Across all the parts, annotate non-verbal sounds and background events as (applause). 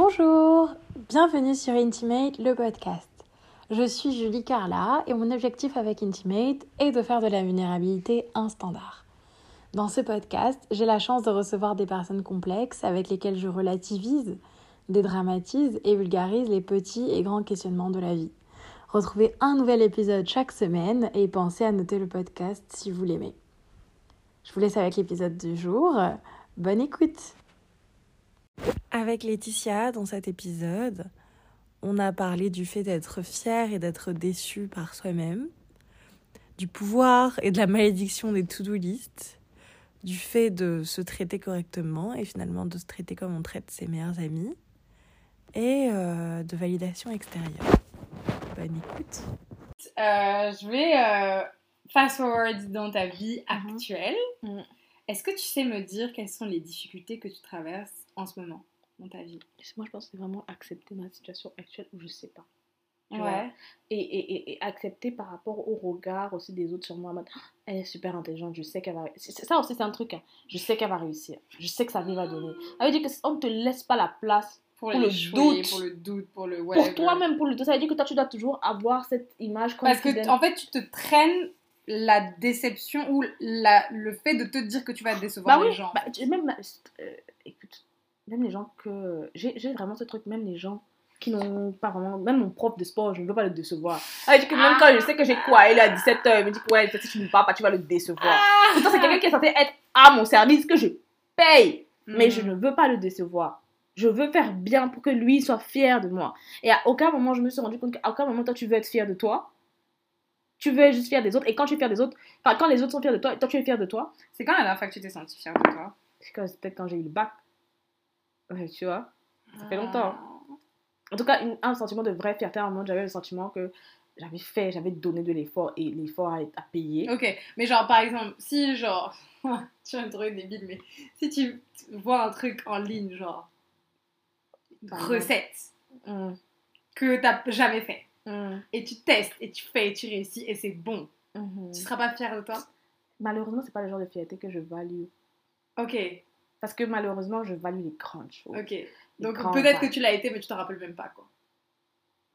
Bonjour, bienvenue sur Intimate, le podcast. Je suis Julie Carla et mon objectif avec Intimate est de faire de la vulnérabilité un standard. Dans ce podcast, j'ai la chance de recevoir des personnes complexes avec lesquelles je relativise, dédramatise et vulgarise les petits et grands questionnements de la vie. Retrouvez un nouvel épisode chaque semaine et pensez à noter le podcast si vous l'aimez. Je vous laisse avec l'épisode du jour. Bonne écoute Avec Laetitia, dans cet épisode, on a parlé du fait d'être fier et d'être déçu par soi-même, du pouvoir et de la malédiction des to-do list, du fait de se traiter correctement et finalement de se traiter comme on traite ses meilleurs amis, et euh, de validation extérieure. Bonne écoute. Euh, je vais euh, fast forward dans ta vie Mhm. actuelle. Mhm. Est-ce que tu sais me dire quelles sont les difficultés que tu traverses en ce moment dans ta vie? Moi, je pense que c'est vraiment accepter ma situation actuelle où je sais pas. Ouais. Et, et, et, et accepter par rapport au regard aussi des autres sur moi. mode, elle est super intelligente, je sais qu'elle va réussir. Ça aussi, c'est un truc. hein. Je sais qu'elle va réussir. Je sais que sa vie va donner. Ça veut dire qu'on ne te laisse pas la place Pour, Pour les le doute. Pour le doute, pour le pour toi-même, pour le tout. Ça veut dire que toi, tu dois toujours avoir cette image Parce que, en fait, tu te traînes la déception ou la, le fait de te dire que tu vas décevoir Bah les oui, gens. bah, même, euh, même les gens que. J'ai vraiment ce truc, même les gens qui n'ont pas vraiment. Même mon prof de sport, je ne veux pas le décevoir. Ah, dit que même quand je sais que j'ai quoi, il est à 17h, il me dit que ouais, si tu ne parles pas, tu vas le décevoir. Ah Pourtant, c'est quelqu'un qui est censé être à mon service, que je paye, mais je ne veux pas le décevoir. Je veux faire bien pour que lui soit fier de moi. Et à aucun moment, je me suis rendu compte qu'à aucun moment, toi, tu veux être fier de toi. Tu veux juste fier des autres. Et quand tu es fier des autres, enfin, quand les autres sont fiers de toi, et toi, tu es fier de toi, C'est quand la dernière fois que tu t'es sentie fière de toi? c'est peut-être quand j'ai eu le bac. Ouais, tu vois. Ça fait Ah. longtemps. En tout cas, une- un sentiment de vraie fierté. À un moment, j'avais le sentiment que j'avais fait, j'avais donné de l'effort et l'effort a, à payer. Ok, mais genre par exemple, si genre, (laughs) tu vas me trouver débile, mais si tu vois un truc en ligne, genre, recette Mm, que t'as jamais fait, mm, et tu testes, et tu fais, et tu réussis, et c'est bon, mhm. tu seras pas fière de toi? Malheureusement, c'est pas le genre de fierté que je value. Ok, Parce que malheureusement, je value les grandes choses. ok. Les Donc peut-être que tu l'as été, mais tu t'en rappelles même pas, quoi.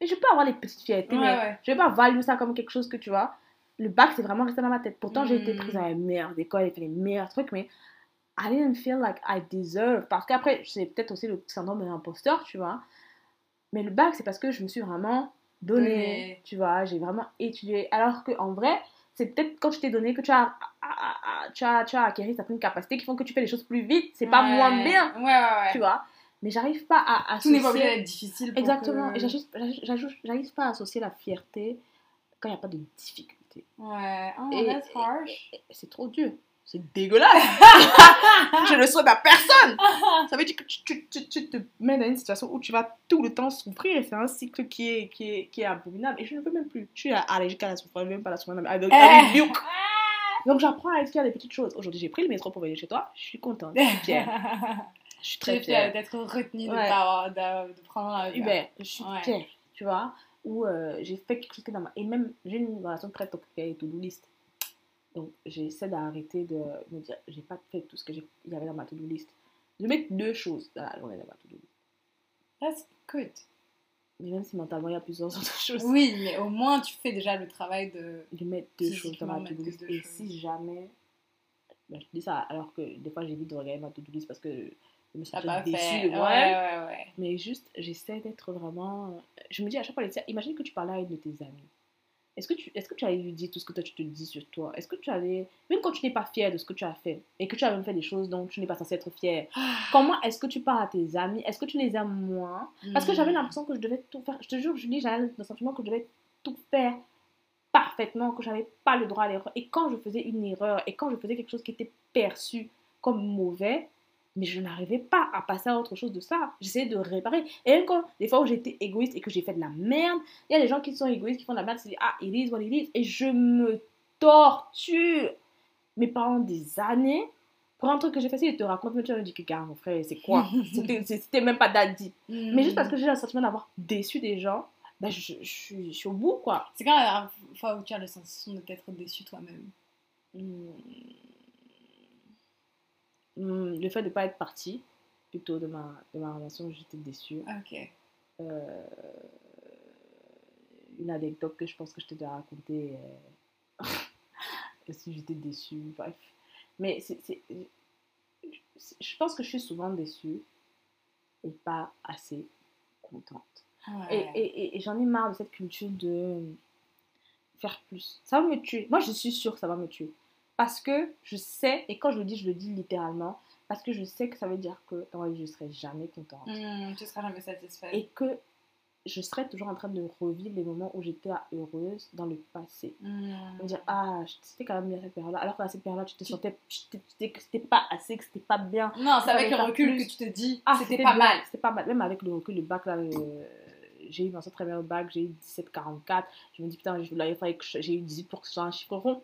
Mais je peux avoir les petites fiertés, Ouais, mais ouais. je vais pas valuer ça comme quelque chose que tu vois. Le bac, c'est vraiment resté dans ma tête. Pourtant, j'ai été Mm. prise dans les meilleures écoles, j'ai fait les meilleurs trucs, mais I didn't feel like I deserve. Parce qu'après, c'est peut-être aussi le syndrome de l'imposteur, tu vois. Mais le bac, c'est parce que je me suis vraiment donné, Donné. tu vois. J'ai vraiment étudié. Alors qu'en vrai, c'est peut-être quand tu t'es donné que tu as, tu, as, tu as acquis certaines capacités qui font que tu fais les choses plus vite. C'est pas Ouais. moins bien, Ouais, ouais, ouais. tu vois. Mais j'arrive pas à Tout n'est pas associer- obligé d'être difficile. pour Exactement. que- Et j'arrive- pas à associer la fierté quand il n'y a pas de difficulté. Ouais, oh, Et- that's harsh. C'est trop dur. C'est dégueulasse. (laughs) je le souhaite à personne. (laughs) Ça veut dire que tu, tu- tu- tu te mets dans une situation où tu vas tout le temps souffrir. Et c'est un cycle qui est, qui, est, qui est abominable. Et je ne veux même plus. Je suis allergique à la souffrance. Même pas la souffrance. Avec, Eh. avec. (laughs) Donc j'apprends à être des petites choses. Aujourd'hui, j'ai pris le métro pour venir chez toi. Je suis contente. Je suis fière. Je suis Très fière d'être retenue, de, Ouais. t'avoir- de, de prendre un Uber, je suis Ouais. fière, tu vois, où euh, j'ai fait quelque chose dans ma... Et même, j'ai une relation très toxique avec to-do list. Donc, j'essaie d'arrêter de me dire, j'ai pas fait tout ce qu'il y avait dans ma to-do list. Je mets deux choses dans la journée dans ma to-do list. That's good. Mais même si mentalement, il y a plusieurs (laughs) autres choses. Oui, mais au moins tu fais déjà le travail de. Je mets deux choses dans ma to-do mettre list. Et choses. si jamais... Ben, je dis ça alors que des fois, j'évite de regarder ma to-do list parce que je me sens pas déçue. ouais. Ouais, ouais, ouais. Mais juste, j'essaie d'être vraiment. Je me dis à chaque fois, imagine que tu parlais à une de tes amies. Est-ce que, tu, est-ce que tu allais lui dire tout ce que toi tu te dis sur toi? Est-ce que tu allais. Même quand tu n'es pas fière de ce que tu as fait et que tu as même fait des choses dont tu n'es pas censé être fière, comment est-ce que tu parles à tes amis? Est-ce que tu les aimes moins? Parce que j'avais Hmm. l'impression que je devais tout faire. Je te jure, Julie, j'avais le sentiment que je devais tout faire parfaitement, que j'avais pas le droit à l'erreur. Et quand je faisais une erreur et quand je faisais quelque chose qui était perçu comme mauvais, mais je n'arrivais pas à passer à autre chose de ça. J'essayais de réparer. Et même quand, des fois où j'étais égoïste et que j'ai fait de la merde, il y a des gens qui sont égoïstes, qui font de la merde, qui se disent Ah, it is what it is. Et je me torture. Mais pendant des années, pour un truc que j'ai fait, ils te racontent, mais tu me dis que, gars, mon frère, c'est quoi? (laughs) C'était même pas daddy. Hmm. Mais juste parce que j'ai le sentiment d'avoir déçu des gens, bah, je, je, suis- je suis au bout, quoi. C'est quand la dernière fois où tu as le sensation de t'être déçu toi-même Hmm. Hmm, le fait de ne pas être parti, plutôt de ma, de ma relation, j'étais déçue. Ok. Euh, une anecdote que je pense que je t'ai déjà racontée. euh, (laughs) si j'étais déçue, bref. Mais c'est, je pense que je suis souvent déçue et pas assez contente. Et, et, et- et j'en ai marre de cette culture de faire plus. Ça va me tuer. Moi, je suis sûre que ça va me tuer. Parce que je sais, et quand je le dis, je le dis littéralement, parce que je sais que ça veut dire que vie, je ne serai jamais contente. Hmm, tu seras jamais satisfaite. Et que je serai toujours en train de revivre les moments où j'étais heureuse dans le passé. Hmm. Me dire, ah, c'était quand même bien cette période-là. Alors qu'à cette période-là, tu te sentais que c'était pas assez, que c'était pas bien. Non, c'est avec le recul plus. que tu te dis, Ah, c'était pas bien, mal. C'était pas mal. Même avec le recul, le bac, là, euh, j'ai eu dans très bien au bac, j'ai eu 17,44. Je me dis, putain, je- là, il fallait que j'ai eu 18% un chiffre rond.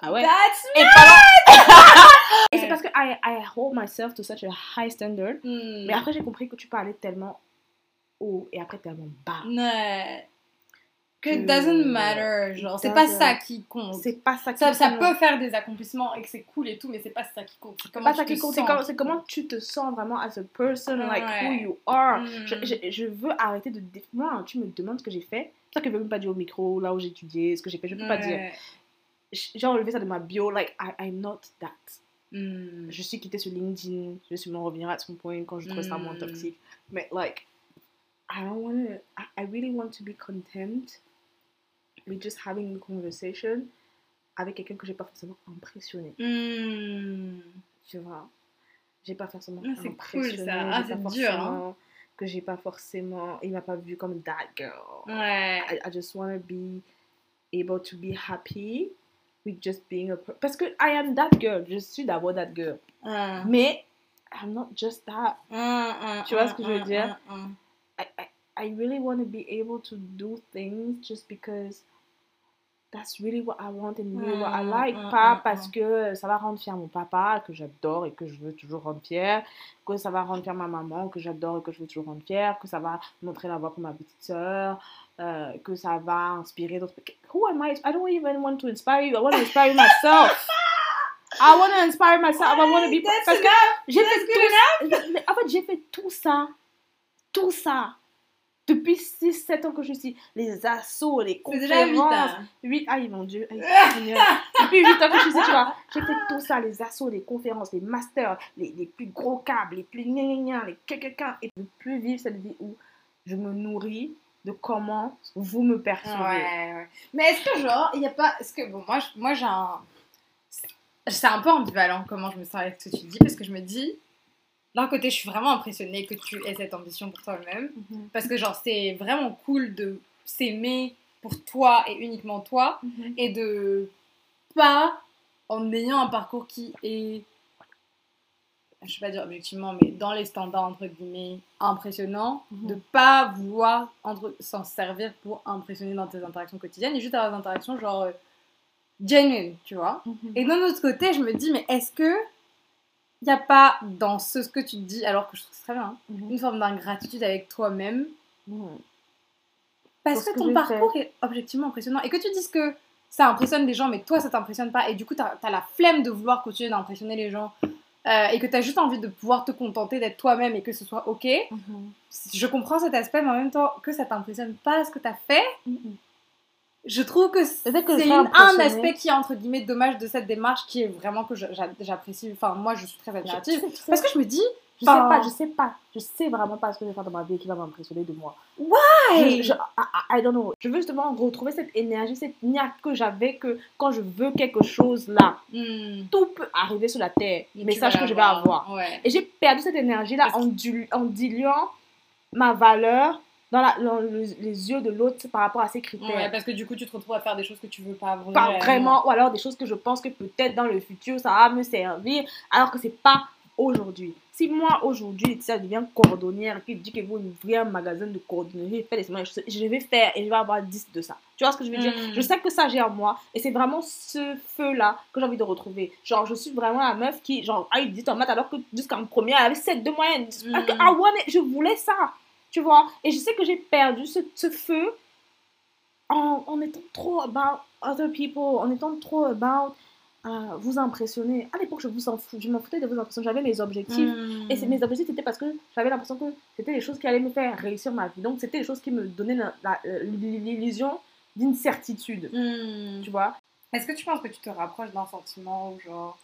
Ah ouais. That's Et, (laughs) Et c'est parce que I, I hold myself to such a high standard. Hmm. Mais après, j'ai compris que tu peux aller tellement haut et après tellement bas. Ouais. Que it doesn't matter, genre, c'est pas ça qui compte. C'est pas ça qui Ça, ça compte. peut faire des accomplissements et que c'est cool et tout, mais c'est pas ça qui compte. C'est comment pas tu ça te qui compte, c'est comment, tu te sens vraiment as a person, like who you are. Mm. Je, je, je veux arrêter de. Moi, tu me demandes ce que j'ai fait. C'est ça que je veux même pas dire au micro, là où j'ai étudié, ce que j'ai fait, je peux pas dire. J'ai enlevé ça de ma bio, like, I, I'm not that. Hmm. Je suis quittée sur LinkedIn, je suis m'en revenir à son point quand je trouve ça moins Mm. toxique. Mais, like, I don't want to. I, I really want to be content with just having a conversation avec quelqu'un que j'ai pas forcément impressionné. Hmm. tu vois? J'ai pas forcément Ah, c'est impressionné, cool, ça. Ah, c'est dur, hein. Que j'ai pas forcément. Il m'a pas vu comme that girl. Ouais. I, I just want to be able to be happy with just being a. Parce que I am that girl. Je suis d'abord that girl. Hmm. Mais I'm not just that. Hmm, Tu vois ce que je veux dire? I, I, I really want to be able to do things just because that's really what I want and really what I Mm, like. mm, pas mm, parce mm. que ça va rendre fier mon papa, que j'adore et que je veux toujours rendre fier, que ça va rendre fier ma maman, que j'adore et que je veux toujours rendre fier, que ça va montrer la voie pour ma petite soeur, que ça va inspirer d'autres. Who am I? I don't even want to inspire you. I want to inspire myself. I want to inspire myself. I want to be. Parce que j'ai fait tout ça. En fait, j'ai fait tout ça. Tout ça. Depuis 6-7 ans que je suis. Les assauts, les C'est déjà vite. conférences. hein. 8, aïe mon dieu. aïe. (laughs) Depuis 8 ans que je suis tu vois. J'ai fait tout ça, les assauts, les conférences, les masters, les, les plus gros câbles, les plus gna gna gna, les quelqu'un. Et de plus vivre cette vie où je me nourris de comment vous me percevez. Ouais, ouais. Mais est-ce que genre, il n'y a pas. Est-ce que, bon, moi, je- moi j'ai un. C'est un peu ambivalent comment je me sens avec ce que tu dis, parce que je me dis, d'un côté, je suis vraiment impressionnée que tu aies cette ambition pour toi-même, Mhm. parce que genre, c'est vraiment cool de s'aimer pour toi et uniquement toi, Mhm. et de pas, en ayant un parcours qui est, je vais pas dire objectivement, mais dans les standards, entre guillemets, impressionnant, Mhm. de pas vouloir s'en servir pour impressionner dans tes interactions quotidiennes, et juste avoir des interactions genre euh, genuine, tu vois. Mhm. Et d'un autre côté, je me dis, mais est-ce que il n'y a pas dans ce, ce que tu te dis, alors que je trouve que c'est très bien, hein, Mhm. une forme d'ingratitude avec toi-même parce que que ton parcours est objectivement impressionnant et que tu dises que ça impressionne les gens, mais toi ça t'impressionne pas et du coup t'as as la flemme de vouloir continuer d'impressionner les gens euh, et que t'as juste envie de pouvoir te contenter d'être toi-même et que ce soit ok. Mhm. Je comprends cet aspect, mais en même temps que ça t'impressionne pas ce que t'as fait, Mhm. je trouve que c'est un, aspect qui est entre guillemets dommage de cette démarche qui est vraiment que j'apprécie. Enfin, moi je suis très admirative parce que je me dis, Je sais pas, je sais pas. Je sais vraiment pas ce que je vais faire dans ma vie qui va m'impressionner de moi. Why? Je, je- I, I don't know. Je veux justement retrouver cette énergie, cette niaque que j'avais que quand je veux quelque chose là, Hmm. tout peut arriver sur la terre. Et vas que je vais avoir. Ouais. Et j'ai perdu cette énergie là en, dil- en diluant ma valeur dans, la- dans le- les yeux de l'autre par rapport à ses critères. Ouais, parce que du coup, tu te retrouves à faire des choses que tu veux pas vraiment. pas vraiment, ou alors des choses que je pense que peut-être dans le futur ça va me servir, alors que c'est pas aujourd'hui. Si moi aujourd'hui ça devient cordonnière, qui dit qu'il faut ouvrir un magasin de cordonnerie, faire des semaines, je vais faire et je vais avoir 10 de ça. Tu vois ce que je veux dire? Mm. Je sais que ça j'ai en moi et c'est vraiment ce feu-là que j'ai envie de retrouver. Genre, je suis vraiment la meuf qui, genre, a eu 10 en maths alors que jusqu'en première elle avait 7 de moyenne. Mm. I, I want it, je voulais ça. Tu vois? Et je sais que j'ai perdu ce, ce feu en, en étant trop about other people, en étant trop about à vous impressionner. À l'époque, je vous en fous, je m'en foutais de vous impressionner. J'avais mes objectifs. Mm. Et c'est- mes objectifs, c'était parce que j'avais l'impression que c'était les choses qui allaient me faire réussir ma vie. Donc, c'était les choses qui me donnaient la- la- euh, l'illusion d'une certitude. Mm. Tu vois? Est-ce que tu penses que tu te rapproches d'un sentiment ou genre?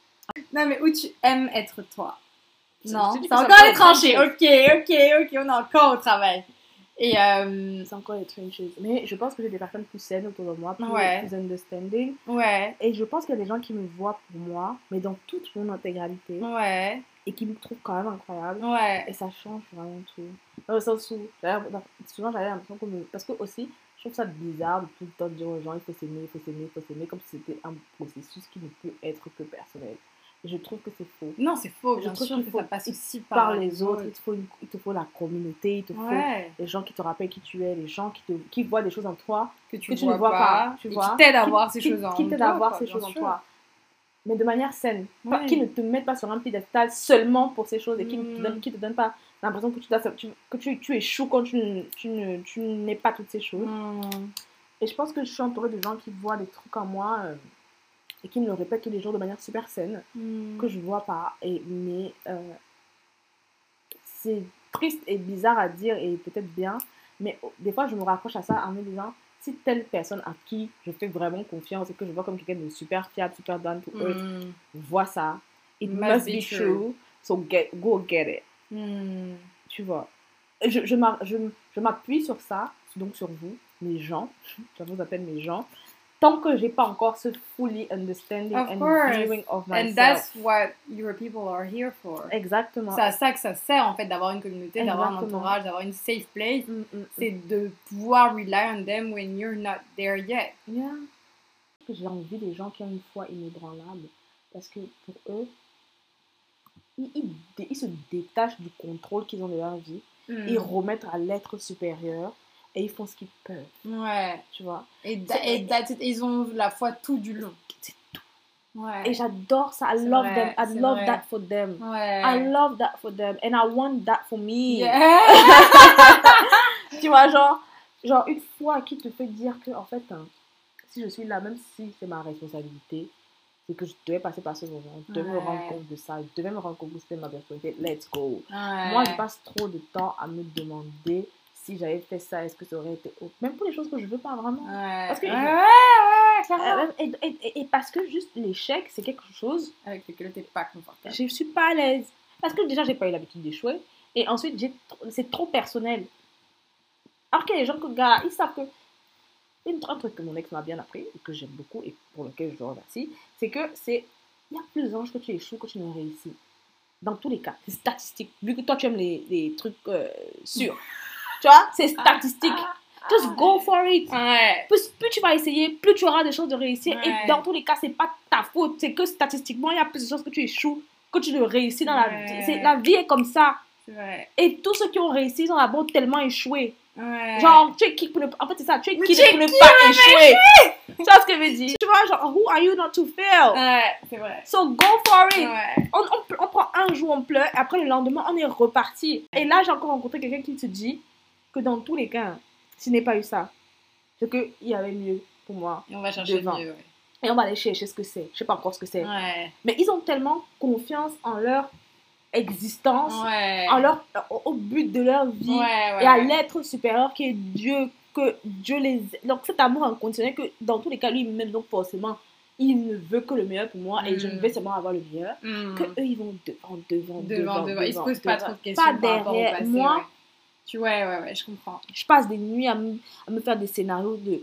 Non, mais où tu aimes être toi? C'est- Non, c'est encore les tranchées. tranché. Ok, ok, ok, on est encore au travail. Et euh, C'est encore les trenches. Mais je pense que j'ai des personnes plus saines autour de moi, plus, Ouais. plus understanding. ouais, Et je pense qu'il y a des gens qui me voient pour moi, mais dans toute mon intégralité, ouais, et qui me trouvent quand même incroyable. ouais. Et ça change vraiment tout. Dans le sens où, souvent j'avais l'impression que. me- Parce que aussi, je trouve ça bizarre de tout le temps dire aux gens il faut s'aimer, il faut s'aimer, il faut s'aimer, comme si c'était un processus qui ne peut être que personnel. Je trouve que c'est faux. Non, c'est faux, Je trouve qu'il que faut- ça passe aussi par, Par les autres, il te, faut il te faut la communauté, il te faut les gens qui te rappellent qui tu es, les gens qui, te, qui voient des choses en toi que tu, que tu vois ne vois pas, pas, tu vois, qui t'aident à voir ces qui, choses en qui t'aident toi, à voir ces choses en toi. Mais de manière saine. Ouais. Qui ne te mettent pas sur un piédestal seulement pour ces choses et qui ne te Mm. donnent, te donnent pas l'impression que, tu, que tu, tu échoues quand tu, tu, ne- tu n'es pas toutes ces choses. Mm. Et je pense que je suis entourée de gens qui voient des trucs en moi euh, et qui me le répètent tous les jours de manière super saine, Mm. que je vois pas. Et, mais euh, c'est triste et bizarre à dire et peut-être bien, mais des fois je me raccroche à ça en me disant si telle personne à qui je fais vraiment confiance et que je vois comme quelqu'un de super fiable, super down to earth, Mm. voit ça, it Must must, be be true. true, so get, go get it. Mm. Tu vois. Je, je m'appuie sur ça, donc sur vous, mes gens, (laughs) je vous appelle mes gens, tant que j'ai pas encore ce fully understanding Of and course. viewing of myself. And that's what your people are here for. Exactement. C'est à ça que ça sert en fait d'avoir une communauté, d'avoir un entourage, d'avoir une safe place. Mm, mm, mm. C'est de pouvoir rely on them when you're not there yet. Yeah. J'ai envie des gens qui ont une foi inébranlable. Parce que pour eux, ils, ils dé- ils se détachent du contrôle qu'ils ont de leur vie. Mm. Ils remettent à l'être supérieur et ils font ce qu'ils peuvent. Ouais. Tu vois. Et, ils ont la foi tout du long. C'est tout. Ouais. Et j'adore ça. I love vrai, them. I love vrai. that for them. Ouais. I love that for them. And I want that for me. Yeah. (laughs) tu vois, genre, genre une fois qui te fait dire que, en fait, hein, si je suis là, même si c'est ma responsabilité, c'est que je devais passer par ce moment, je devais me rendre compte de ça, je devais me rendre compte que c'était ma responsabilité, let's go. Ouais. Moi, je passe trop de temps à me demander si j'avais fait ça, est-ce que ça aurait été autre. Même pour les choses que je veux pas vraiment. Ouais. Parce que- ouais, ouais. Euh, Et, et- et- et parce que juste l'échec, c'est quelque chose, Avec lequel t'es pas confortable. je suis pas à l'aise. Parce que déjà, j'ai pas eu l'habitude d'échouer. Et ensuite, j'ai c'est trop personnel. Alors qu'il y a des gens que, gars, ils savent que. Une- Un truc que mon ex m'a bien appris, et que j'aime beaucoup, et pour lequel je le remercie, c'est que c'est. Il y a plus d'anges que tu échoues que tu ne réussis. Dans tous les cas, c'est statistique. Vu que toi, tu aimes les, les trucs euh, sûrs. (laughs) tu vois, c'est statistique. Just go for it. Ouais. Plus, plus tu vas essayer, plus tu auras des chances de réussir. Ouais. Et dans tous les cas, c'est pas ta faute. C'est que statistiquement, il y a plus de chances que tu échoues que tu ne réussis dans la vie. La vie est comme ça. Et tous ceux qui ont réussi, ils ont d'abord tellement échoué. Ouais. Genre, tu es qui pour ne En fait, c'est ça. Tu es qui pour ne pas échouer? Tu vois ce que je veux dire? Tu vois, genre, who are you not to fail? Ouais, c'est vrai. So go for it. Ouais. On, on, on prend un jour, on pleure, et après le lendemain, on est reparti. Et là, j'ai encore rencontré quelqu'un qui te dit que dans tous les cas, s'il n'est pas eu ça, c'est qu'il y avait mieux pour moi. Et on va chercher Devant. mieux. Ouais. Et on va aller chercher ce que c'est. Je sais pas encore ce que c'est. Ouais. Mais ils ont tellement confiance en leur existence, Ouais. en leur, au, but de leur vie et à l'être supérieur qui est Dieu, que Dieu les... Donc cet amour inconditionnel que dans tous les cas, lui-même, donc forcément, il ne veut que le meilleur pour moi et je Mm. ne vais seulement avoir le meilleur. Mm. Que eux, ils vont devant, devant, devant, devant, devant. Ils se posent pas trop de questions Pas derrière. passé, Moi, ouais. Tu ouais, ouais, ouais, je comprends. je passe des nuits à me, à me faire des scénarios de...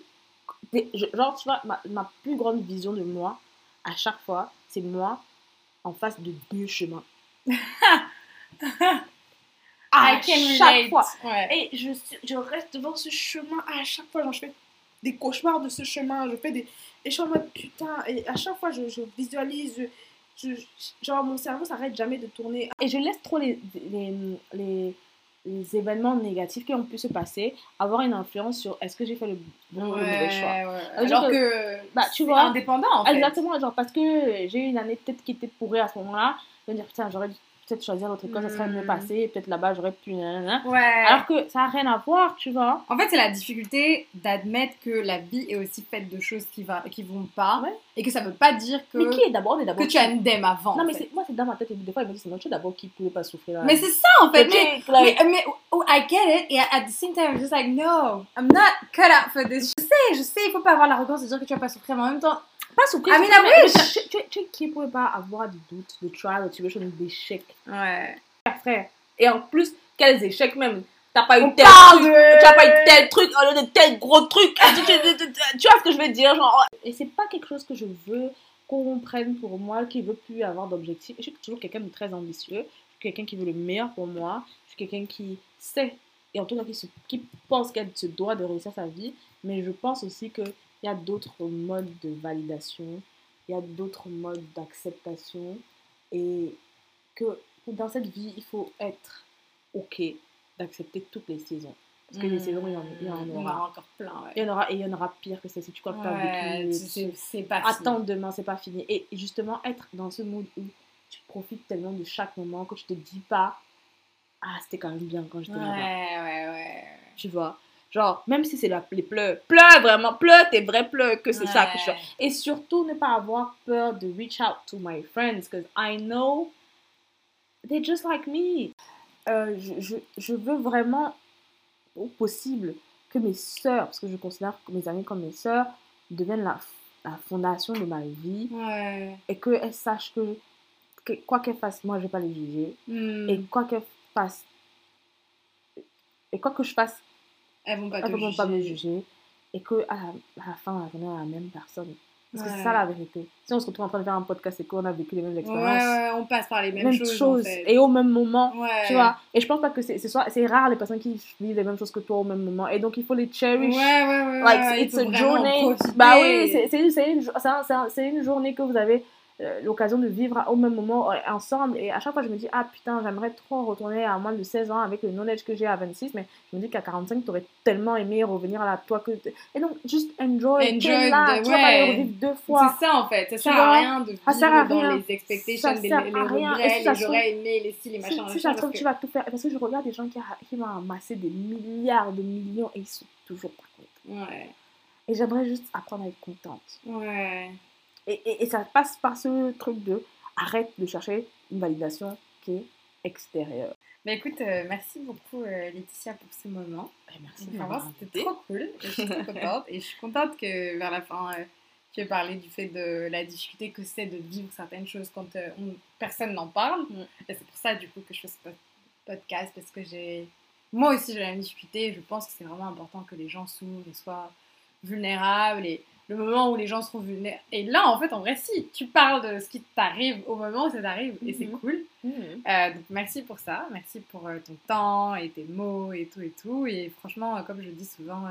des- je- genre, tu vois, ma, ma plus grande vision de moi, à chaque fois, c'est moi en face de deux chemins. (laughs) à chaque fois. Ouais. Et je, je reste devant ce chemin à chaque fois. Genre, je fais des cauchemars de ce chemin. Je fais des. Et je suis en mode putain. Et à chaque fois, je, je visualise. Je, je- genre, mon cerveau s'arrête jamais de tourner. Et je laisse trop les, les, les, les événements négatifs qui ont pu se passer avoir une influence sur est-ce que j'ai fait le bon ou le mauvais choix. Ouais, ouais. Genre Alors que- bah, tu c'est vois, indépendant en fait. Exactement, genre parce que j'ai eu une année peut-être qui était pourrie à ce moment-là. Je vais me dire putain, j'aurais dû peut-être choisir l'autre école, ça serait mieux Hmm. passé, peut-être là-bas, j'aurais pu. Ouais. Alors que ça n'a rien à voir, tu vois. En fait, c'est la difficulté d'admettre que la vie est aussi faite de choses qui, va, qui vont pas Ouais. et que ça veut pas dire que, Mais qui est d'abord que tu une dème avant. Non, mais c'est- moi, c'est dans ma tête, et des fois, je me dis, c'est d'abord qui pouvait pas souffrir. là. Mais c'est ça en fait. Mais oh, I get it. Et at the same time, I'm just like, no, I'm not cut out for this. Je sais, je sais, il faut pas avoir l'arrogance de dire que tu vas pas souffrir, mais en même temps, pas souffrir. I mean, mais- mais Tu, tu, qui pouvait pas avoir de doute, de trial, de tribulation, d'échec, ouais. frère. Et en plus, quels échecs même. T'as pas eu tel truc, de- tu as pas eu tel truc au lieu de tel gros truc. (laughs) tu, vois ce que je veux dire genre, Et c'est pas quelque chose que je veux qu'on prenne pour moi, qui veut plus avoir d'objectifs. Je suis toujours quelqu'un de très ambitieux. Je suis quelqu'un qui veut le meilleur pour moi. Je suis quelqu'un qui sait, et en tout cas qui, se- qui pense qu'elle se doit de réussir sa vie. Mais je pense aussi qu'il y a d'autres modes de validation, il y a d'autres modes d'acceptation. Et que dans cette vie, il faut être OK d'accepter toutes les saisons. Parce que les saisons, il y en, il y en Il y en aura. encore plein. Ouais. Il y en aura et il y en aura pire que ça si tu crois que tu as Ouais, vécu. c'est- pas Attends demain, c'est pas fini. Et justement, être dans ce mood où tu profites tellement de chaque moment que tu te dis pas Ah, c'était quand même bien quand j'étais fini. là-bas. Ouais, ouais, ouais. Tu vois? Genre, même si c'est la, les pleurs, pleure vraiment, pleure tes vrais pleurs, que c'est ça que je fais. Et surtout, ne pas avoir peur de reach out to my friends, because I know they're just like me. Euh, je, je, je veux vraiment, au possible, que mes sœurs, parce que je considère mes amis comme mes sœurs, deviennent la, la fondation de ma vie Ouais. et qu'elles sachent que, que quoi qu'elles fassent, moi, je vais pas les juger. Hmm. Et quoi qu'elles fassent, et quoi que je fasse, Elles vont pas elles te vont pas me juger. Et que à la, à la fin, on est la même personne. Parce que Ouais. c'est ça la vérité. Si on se retrouve en train de faire un podcast et qu'on a vécu les mêmes Ouais, expériences, ouais, on passe par les mêmes, mêmes choses. choses, en fait. et au même moment, Ouais. tu vois. Et je pense pas que c'est c'est soit- c'est rare les personnes qui vivent les mêmes choses que toi au même moment. Et donc il faut les Ouais, cherish. ouais, ouais. Like, ouais, il it's a journey. Bah oui, c'est une, journée que vous avez l'occasion de vivre au même moment euh, ensemble. Et à chaque fois, je me dis, ah putain, j'aimerais trop retourner à moins de 16 ans avec le knowledge que j'ai à 26. Mais je me dis qu'à 45, tu aurais tellement aimé revenir à la toi que. Et donc, juste enjoy. Enjoy t'es là, the- tu vas pas les ouais. revivre deux fois. C'est ça en fait, ça sert à rien de vivre Ça sert à dans rien. les expectations, Ça les, sert les à rien. Et regrets, si les j'aurais aimé, les styles, les Si, machins, si machin, ça se trouve, que- tu vas tout faire. Parce que je regarde des gens qui, qui vont amasser des milliards de millions et ils sont toujours pas contents. Ouais, Et j'aimerais juste apprendre à être contente. ouais. Et, et, et ça passe par ce truc de arrête de chercher une validation qui est extérieure. Bah écoute, euh, merci beaucoup euh, Laetitia pour ce moment. Eh, merci de Vraiment, m'avoir c'était trop cool. Et je suis trop contente. Et je suis contente que vers la fin, euh, tu aies parlé du fait de la difficulté que c'est de vivre certaines choses quand on- personne n'en parle. Mm. Et c'est pour ça, du coup, que je fais ce pod- podcast parce que j'ai. Moi aussi, j'ai la même difficulté. Je pense que c'est vraiment important que les gens s'ouvrent et soient vulnérables. Et le moment où les gens seront vulnérables. Et là, en fait, en vrai, si, tu parles de ce qui t'arrive au moment où ça t'arrive. Et c'est Mhm. cool. Mhm. Euh, donc merci pour ça, merci pour euh, ton temps et tes mots et tout et tout. Et franchement, euh, comme je dis souvent,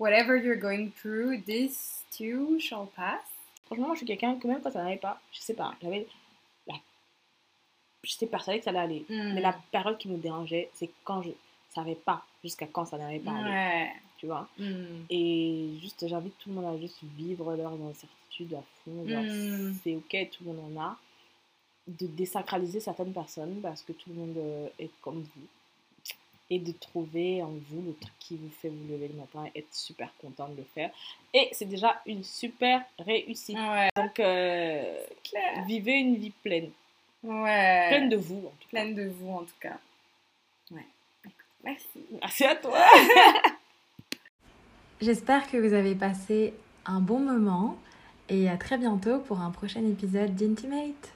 whatever you're going through, this too shall pass. Franchement, moi, je suis quelqu'un que même quand ça n'allait pas, je sais pas, j'avais la... J'étais persuadée que ça allait aller. Mais la période qui me dérangeait, c'est quand je savais pas jusqu'à quand ça n'allait pas aller. Ouais. Tu vois Mm. Et juste, j'invite tout le monde à juste vivre leur incertitude à fond. Mm. C'est ok, tout le monde en a. De désacraliser certaines personnes parce que tout le monde euh, est comme vous. Et de trouver en vous le truc qui vous fait vous lever le matin et être super content de le faire. Et c'est déjà une super réussite. Ouais. Donc, euh, vivez une vie pleine. Ouais. Pleine de vous, en tout cas. Pleine de vous, en tout cas. Ouais. Merci. Merci à toi. (laughs) J'espère que vous avez passé un bon moment et à très bientôt pour un prochain épisode d'Intimate.